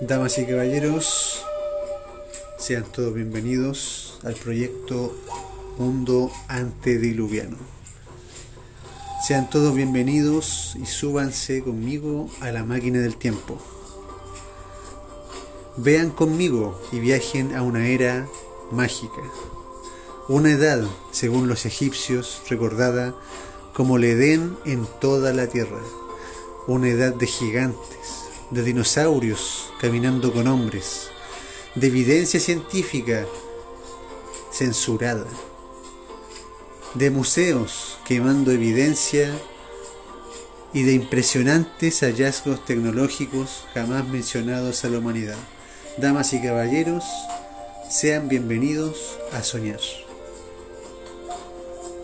Damas y caballeros, sean todos bienvenidos al proyecto Mundo Antediluviano. Sean todos bienvenidos y súbanse conmigo a la máquina del tiempo. Vean conmigo y viajen a una era mágica, una edad, según los egipcios, recordada como el Edén en toda la tierra, una edad de gigantes, de dinosaurios caminando con hombres, de evidencia científica censurada, de museos quemando evidencia y de impresionantes hallazgos tecnológicos jamás mencionados a la humanidad. Damas y caballeros, sean bienvenidos a soñar.